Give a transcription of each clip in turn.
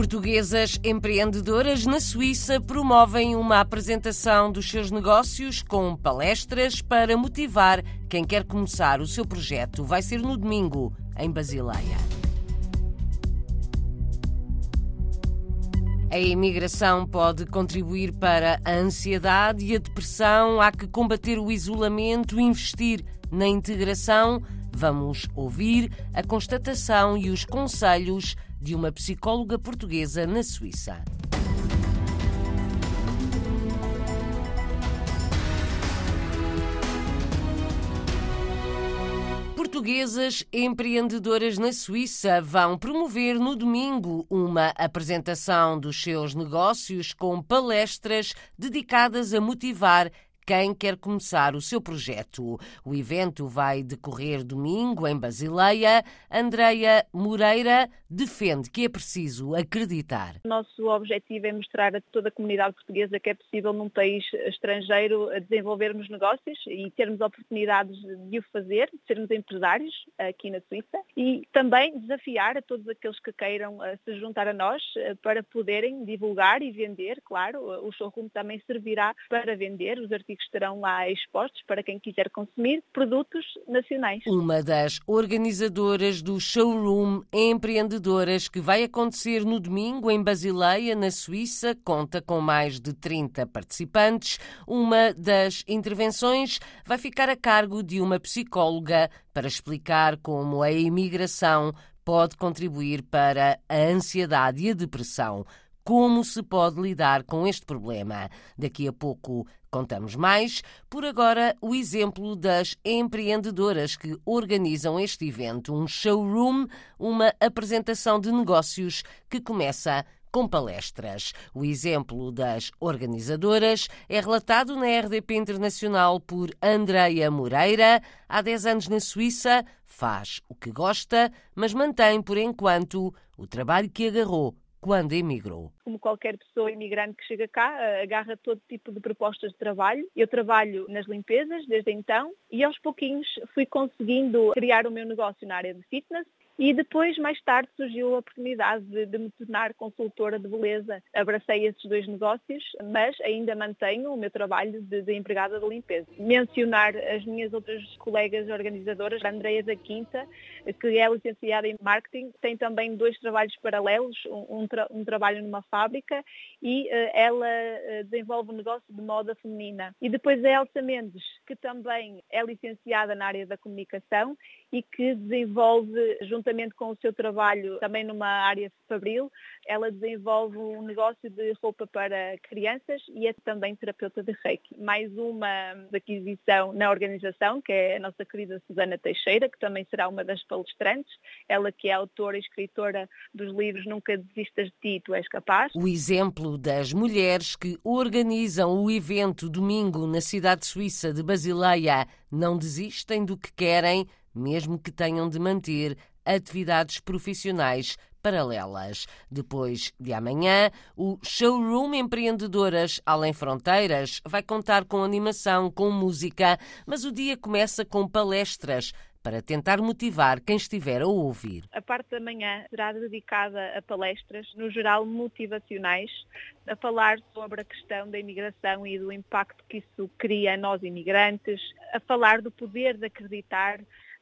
Portuguesas empreendedoras na Suíça promovem uma apresentação dos seus negócios com palestras para motivar quem quer começar o seu projeto. Vai ser no domingo, em Basileia. A imigração pode contribuir para a ansiedade e a depressão. Há que combater o isolamento, investir na integração. Vamos ouvir a constatação e os conselhos de uma psicóloga portuguesa na Suíça. Portuguesas empreendedoras na Suíça vão promover no domingo uma apresentação dos seus negócios com palestras dedicadas a motivar quem quer começar o seu projeto. O evento vai decorrer domingo em Basileia. Andreia Moreira defende que é preciso acreditar. Nosso objetivo é mostrar a toda a comunidade portuguesa que é possível num país estrangeiro desenvolvermos negócios e termos oportunidades de o fazer, de sermos empresários aqui na Suíça e também desafiar a todos aqueles que queiram eh, se juntar a nós eh, para poderem divulgar e vender, claro, o showroom também servirá para vender os artigos que estarão lá expostos para quem quiser consumir produtos nacionais. Uma das organizadoras do showroom Empreendedoras que vai acontecer no domingo em Basileia, na Suíça, conta com mais de 30 participantes. Uma das intervenções vai ficar a cargo de uma psicóloga para explicar como a imigração pode contribuir para a ansiedade e a depressão como se pode lidar com este problema. Daqui a pouco contamos mais. Por agora, o exemplo das empreendedoras que organizam este evento, um showroom, uma apresentação de negócios que começa com palestras. O exemplo das organizadoras é relatado na RDP Internacional por Andreia Moreira. Há 10 anos na Suíça, faz o que gosta, mas mantém, por enquanto, o trabalho que agarrou quando emigrou? Como qualquer pessoa imigrante que chega cá, eh, agarra todo tipo de propostas de trabalho. Eu trabalho nas limpezas desde então e aos pouquinhos fui conseguindo criar o meu negócio na área de fitness e depois, mais tarde, surgiu a oportunidade de, de, me tornar consultora de beleza. Abracei esses dois negócios, mas ainda mantenho o meu trabalho de, de empregada de limpeza. Mencionar as minhas outras colegas organizadoras, a Andreia da Quinta, que é licenciada em marketing, tem também dois trabalhos paralelos, um, tra um trabalho numa fábrica e uh, ela uh, desenvolve um negócio de moda feminina. E depois a Elsa Mendes, que também é licenciada na área da comunicação e que desenvolve, juntamente com o seu trabalho também numa área fabril, ela desenvolve um negócio de roupa para crianças e é também terapeuta de reiki. Mais uma aquisição na organização, que é a nossa querida Susana Teixeira, que também será uma das palestrantes, ela que é autora e escritora dos livros Nunca Desistas de Ti, Tu És Capaz. O exemplo das mulheres que organizam o evento domingo na cidade suíça de Basileia não desistem do que querem mesmo que tenham de manter atividades profissionais paralelas. Depois de amanhã, o Showroom Empreendedoras Além Fronteiras vai contar com animação, com música, mas o dia começa com palestras para tentar motivar quem estiver a ouvir. A parte da manhã será dedicada a palestras, no geral motivacionais, a falar sobre a questão da imigração e do impacto que isso cria a nós imigrantes, a falar do poder de acreditar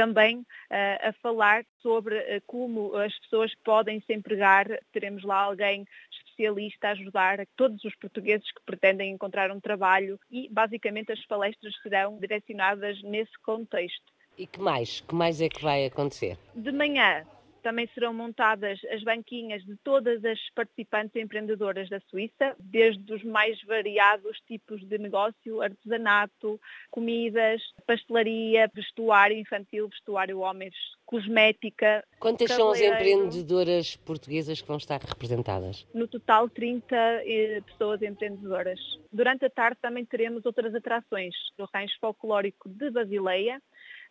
também uh, a falar sobre uh, como as pessoas podem se empregar. Teremos lá alguém especialista a ajudar todos os portugueses que pretendem encontrar um trabalho e basicamente as palestras serão direcionadas nesse contexto. E que mais? Que mais é que vai acontecer? De manhã também serão montadas as banquinhas de todas as participantes empreendedoras da Suíça, desde os mais variados tipos de negócio, artesanato, comidas, pastelaria, vestuário infantil, vestuário homens, cosmética. Quantas são as empreendedoras portuguesas que vão estar representadas? No total, 30 eh, pessoas empreendedoras. Durante a tarde também teremos outras atrações. O rancho folclórico de Basileia,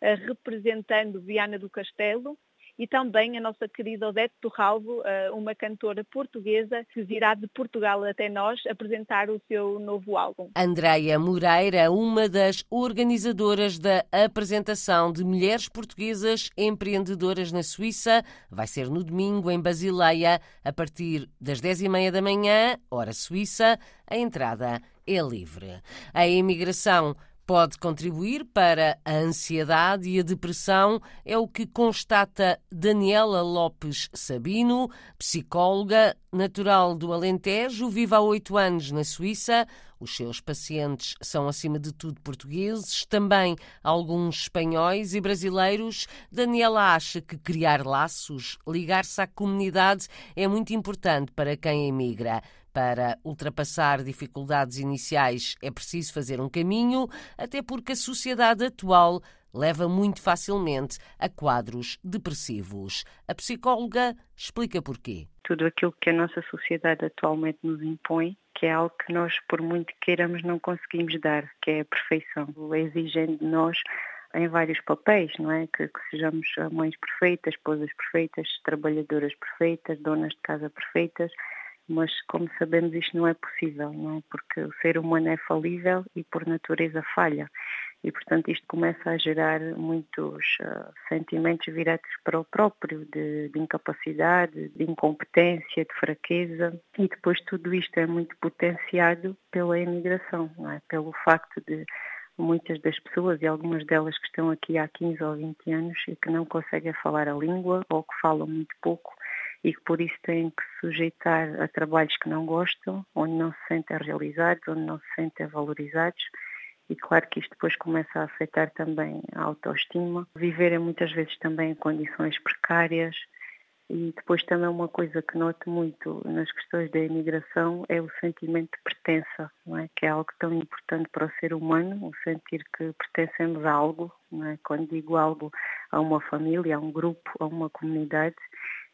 eh, representando Viana do Castelo, e também a nossa querida Odete Torralvo, uh, uma cantora portuguesa que virá de Portugal até nós apresentar o seu novo álbum. Andreia Moreira, uma das organizadoras da apresentação de mulheres portuguesas empreendedoras na Suíça, vai ser no domingo em Basileia, a partir das 10h30 da manhã, hora suíça, a entrada é livre. A imigração pode contribuir para a ansiedade e a depressão, é o que constata Daniela Lopes Sabino, psicóloga natural do Alentejo, vive há oito anos na Suíça. Os seus pacientes são, acima de tudo, portugueses, também alguns espanhóis e brasileiros. Daniela acha que criar laços, ligar-se à comunidade, é muito importante para quem emigra. Para ultrapassar dificuldades iniciais é preciso fazer um caminho, até porque a sociedade atual leva muito facilmente a quadros depressivos. A psicóloga explica porquê. Tudo aquilo que a nossa sociedade atualmente nos impõe, que é algo que nós, por muito queiramos, não conseguimos dar, que é a perfeição. Exigem de nós em vários papéis, não é? Que, que, sejamos mães perfeitas, esposas perfeitas, trabalhadoras perfeitas, donas de casa perfeitas, mas como sabemos isto não é possível, não é? Porque o ser humano é falível e por natureza falha. E, portanto, isto começa a gerar muitos uh, sentimentos virados para o próprio, de, de, incapacidade, de incompetência, de fraqueza. E depois tudo isto é muito potenciado pela imigração, não é? pelo facto de muitas das pessoas, e algumas delas que estão aqui há 15 ou 20 anos e que não conseguem falar a língua ou que falam muito pouco, e que por isso têm que sujeitar a trabalhos que não gostam, onde não se sentem realizados, onde não se sentem valorizados. E claro que isto depois começa a afetar também a autoestima. Viverem muitas vezes também em condições precárias. E depois também uma coisa que noto muito nas questões da imigração é o sentimento de pertença, não é? que é algo tão importante para o ser humano, o sentir que pertencemos a algo. Não é? Quando digo algo, a uma família, a um grupo, a uma comunidade,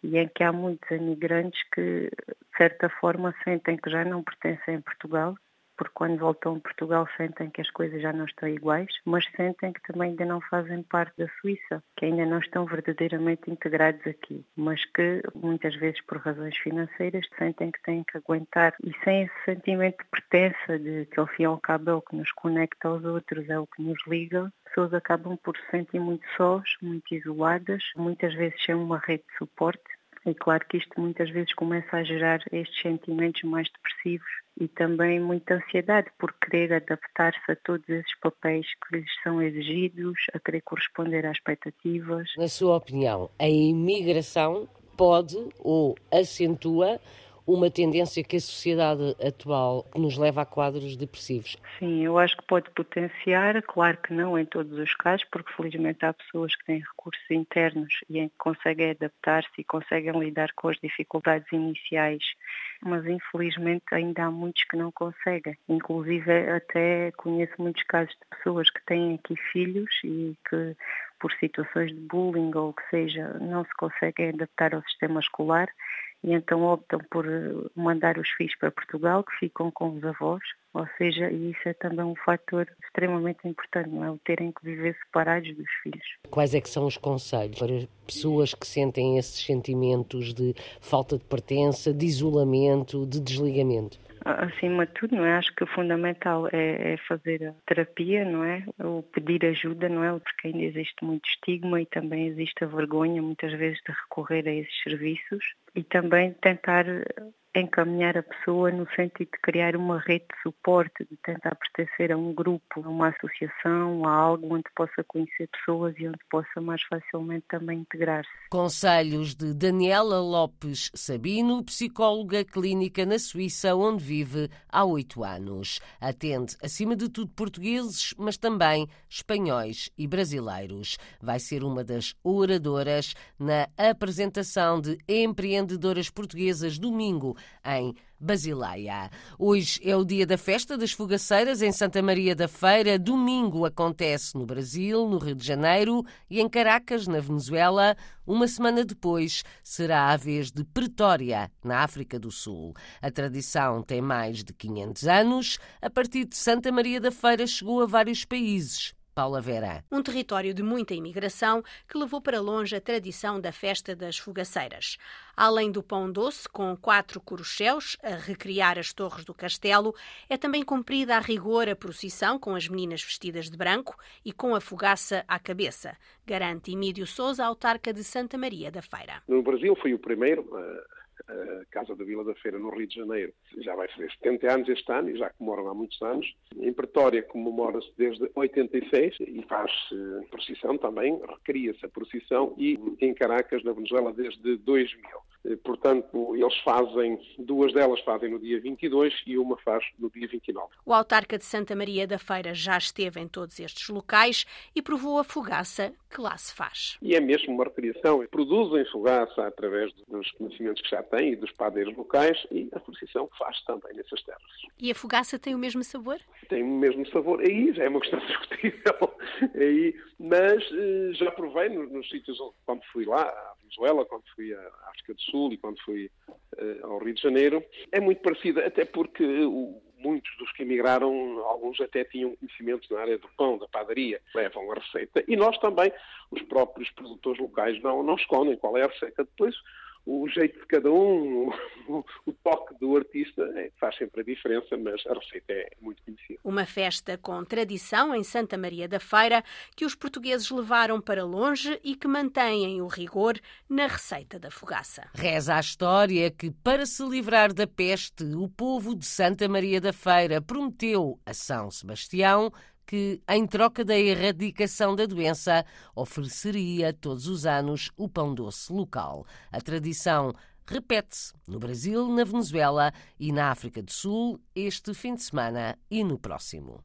e em que há muitos imigrantes que, de certa forma, sentem que já não pertencem a Portugal, porque quando voltam a Portugal sentem que as coisas já não estão iguais, mas sentem que também ainda não fazem parte da Suíça, que ainda não estão verdadeiramente integrados aqui, mas que muitas vezes por razões financeiras sentem que têm que aguentar. E sem esse sentimento de pertença, de que ao fim e ao cabo é o que nos conecta aos outros, é o que nos liga, pessoas acabam por se sentir muito sós, muito isoladas, muitas vezes sem uma rede de suporte e claro que isto muitas vezes começa a gerar estes sentimentos mais depressivos e também muita ansiedade por querer adaptar-se a todos esses papéis que lhes são exigidos, a querer corresponder às expectativas. Na sua opinião, a imigração pode ou acentua uma tendência que a sociedade atual nos leva a quadros depressivos? Sim, eu acho que pode potenciar, claro que não em todos os casos, porque felizmente há pessoas que têm recursos internos e conseguem adaptar-se e conseguem lidar com as dificuldades iniciais, mas infelizmente ainda há muitos que não conseguem. Inclusive até conheço muitos casos de pessoas que têm aqui filhos e que por situações de bullying ou o que seja, não se conseguem adaptar ao sistema escolar e então optam por eh, mandar os filhos para Portugal, que ficam com os avós, ou seja, isso é também um fator extremamente importante, não é? O terem que viver separados dos filhos. Quais é que são os conselhos para pessoas que sentem esses sentimentos de falta de pertença, de isolamento, de desligamento? acima de tudo, não é? Acho que o fundamental é, é, fazer a terapia, não é? Ou pedir ajuda, não é? Porque ainda existe muito estigma e também existe a vergonha, muitas vezes, de recorrer a esses serviços e também tentar encaminhar a pessoa no sentido de criar uma rede de suporte, de tentar pertencer a um grupo, a uma associação, a algo onde possa conhecer pessoas e onde possa mais facilmente também integrar-se. Conselhos de Daniela Lopes Sabino, psicóloga clínica na Suíça, onde vive há oito anos. Atende, acima de tudo, portugueses, mas também espanhóis e brasileiros. Vai ser uma das oradoras na apresentação de empreendedoras portuguesas domingo em Basileia. Hoje é o dia da festa das fogaceiras em Santa Maria da Feira. Domingo acontece no Brasil, no Rio de Janeiro e em Caracas, na Venezuela. Uma semana depois será a vez de Pretória, na África do Sul. A tradição tem mais de 500 anos. A partir de Santa Maria da Feira chegou a vários países Paula Vera. Um território de muita imigração que levou para longe a tradição da festa das fogaceiras. Além do pão doce, com quatro corucheus a recriar as torres do castelo, é também cumprida a rigor a procissão com as meninas vestidas de branco e com a fogaça à cabeça, garante Emílio Souza, autarca de Santa Maria da Feira. No Brasil foi o primeiro a Casa da Vila da Feira, no Rio de Janeiro. Já vai fazer 70 anos este ano e já comemoram há muitos anos. Em Pretória comemora-se desde 86 e faz-se procissão também, recria-se a procissão e em Caracas, na Venezuela, desde 2000. Eh, portanto, eles fazem, duas delas fazem no dia 22 e uma faz no dia 29. O autarca de Santa Maria da Feira já esteve em todos estes locais e provou a fogaça que lá se faz. E é mesmo uma recriação. Produzem fogaça através dos conhecimentos que já têm e dos padeiros locais e a procissão faz também nessas terras. E a fogaça tem o mesmo sabor? Tem o mesmo sabor. Aí já é uma questão discutível. Aí, mas eh, já provei nos, nos sítios onde, quando fui lá, Venezuela, quando fui à África do Sul e quando fui uh, ao Rio de Janeiro, é muito parecida, até porque uh, muitos dos que emigraram, alguns até tinham conhecimentos na área do pão, da padaria, levam a receita. E nós também, os próprios produtores locais, não, não escondem qual é a receita. Depois, o jeito de cada um, o, o toque do artista é, faz sempre a diferença, mas a receita é muito conhecida. Uma festa com tradição em Santa Maria da Feira que os portugueses levaram para longe e que mantêm o rigor na receita da fogaça. Reza a história que, para se livrar da peste, o povo de Santa Maria da Feira prometeu a São Sebastião que, em troca da erradicação da doença, ofereceria todos os anos o pão doce local. A tradição repete-se no Brasil, na Venezuela e na África do Sul este fim de semana e no próximo.